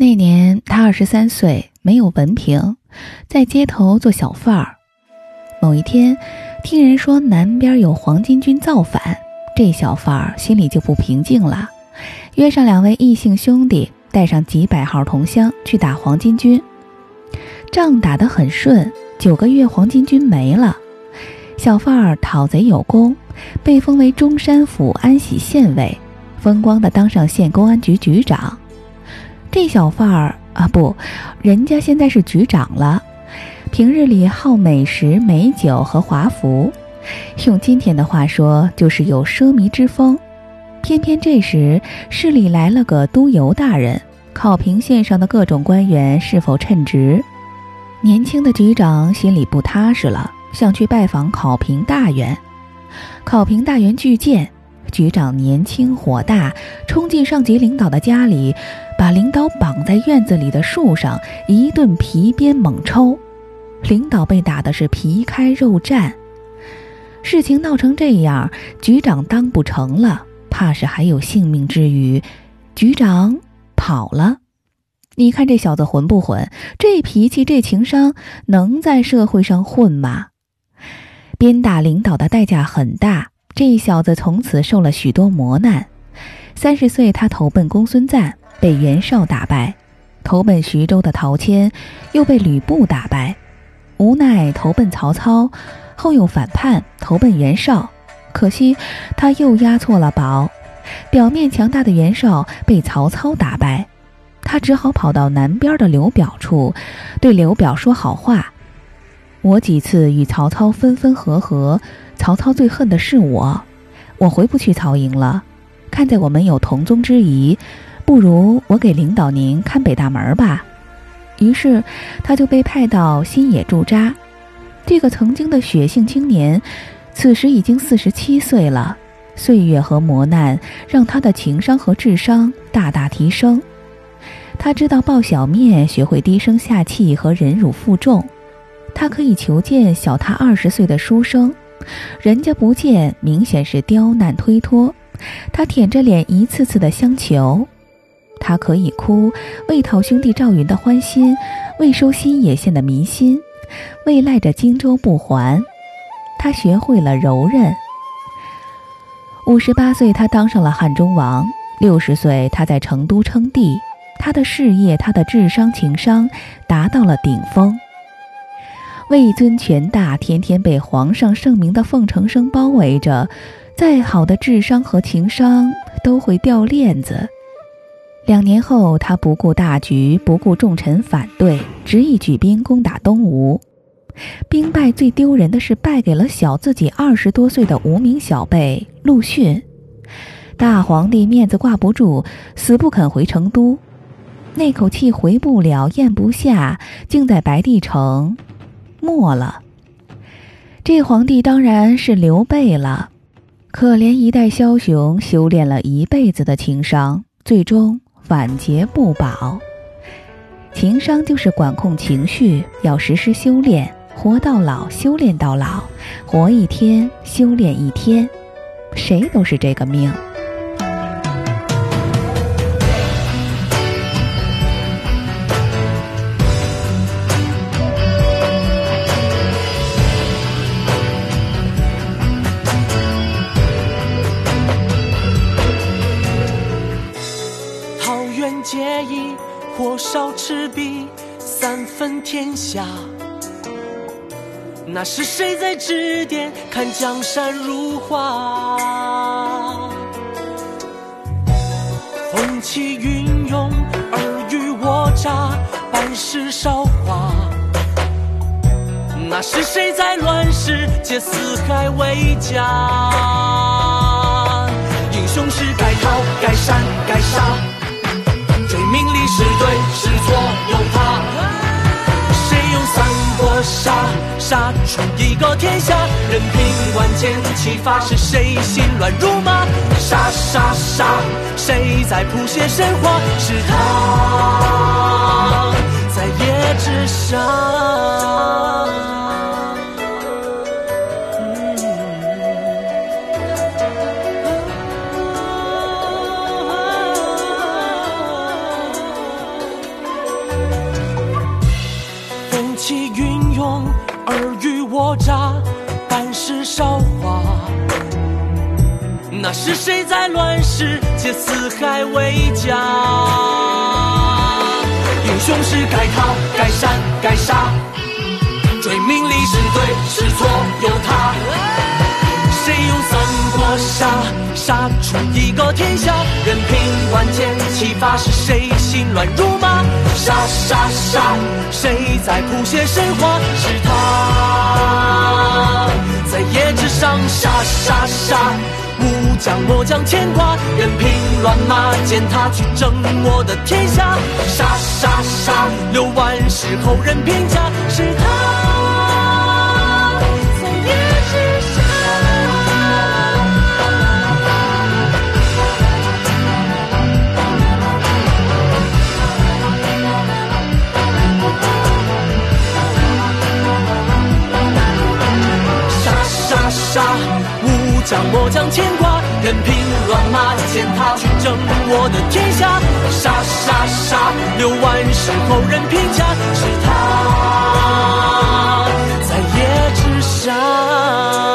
那年他二十三岁，没有文凭，在街头做小贩儿。某一天，听人说南边有黄巾军造反，这小贩儿心里就不平静了，约上两位异姓兄弟，带上几百号同乡去打黄巾军。仗打得很顺，九个月黄巾军没了，小贩儿讨贼有功，被封为中山府安喜县尉，风光的当上县公安局局长。这小贩儿啊，不，人家现在是局长了。平日里好美食、美酒和华服，用今天的话说，就是有奢靡之风。偏偏这时市里来了个督邮大人，考评县上的各种官员是否称职。年轻的局长心里不踏实了，想去拜访考评大员。考评大员拒见。局长年轻火大，冲进上级领导的家里，把领导绑在院子里的树上，一顿皮鞭猛抽，领导被打的是皮开肉绽。事情闹成这样，局长当不成了，怕是还有性命之余，局长跑了。你看这小子混不混？这脾气，这情商，能在社会上混吗？鞭打领导的代价很大。这小子从此受了许多磨难。三十岁，他投奔公孙瓒，被袁绍打败；投奔徐州的陶谦，又被吕布打败。无奈投奔曹操，后又反叛投奔袁绍。可惜他又押错了宝。表面强大的袁绍被曹操打败，他只好跑到南边的刘表处，对刘表说好话。我几次与曹操分分合合。曹操最恨的是我，我回不去曹营了。看在我们有同宗之谊，不如我给领导您看北大门吧。于是，他就被派到新野驻扎。这个曾经的血性青年，此时已经四十七岁了。岁月和磨难让他的情商和智商大大提升。他知道报小面，学会低声下气和忍辱负重。他可以求见小他二十岁的书生。人家不见，明显是刁难推脱。他舔着脸一次次的相求。他可以哭，为讨兄弟赵云的欢心，为收新野县的民心，为赖着荆州不还。他学会了柔韧。五十八岁，他当上了汉中王；六十岁，他在成都称帝。他的事业，他的智商、情商达到了顶峰。位尊权大，天天被皇上圣明的奉承声包围着，再好的智商和情商都会掉链子。两年后，他不顾大局，不顾众臣反对，执意举兵攻打东吴。兵败最丢人的是败给了小自己二十多岁的无名小辈陆逊。大皇帝面子挂不住，死不肯回成都，那口气回不了，咽不下，竟在白帝城。没了，这皇帝当然是刘备了。可怜一代枭雄，修炼了一辈子的情商，最终晚节不保。情商就是管控情绪，要时时修炼，活到老，修炼到老，活一天，修炼一天，谁都是这个命。三分天下。那是谁在指点，看江山如画？风起云涌，尔虞我诈，半世韶华。那是谁在乱世，借四海为家？英雄是该逃，该闪，该杀。追名利是对是错由他，杀杀出一个天下？任凭万箭齐发，是谁心乱如麻？杀杀杀，谁在谱写神话？是他在夜之上。我诈，半世韶华。那是谁在乱世借四海为家？英雄是该逃该闪该杀，追名利是对是错。杀出一个天下？任凭万箭齐发，是谁心乱如麻？杀杀杀，谁在谱写神话？是他，在夜之上杀杀杀，武将莫将牵挂，任凭乱马践踏去争我的天下。杀杀杀，六万世后人评价，是他。牵挂，任凭乱马践踏去争我的天下。杀杀杀，六万身后任评价，是他在夜之上。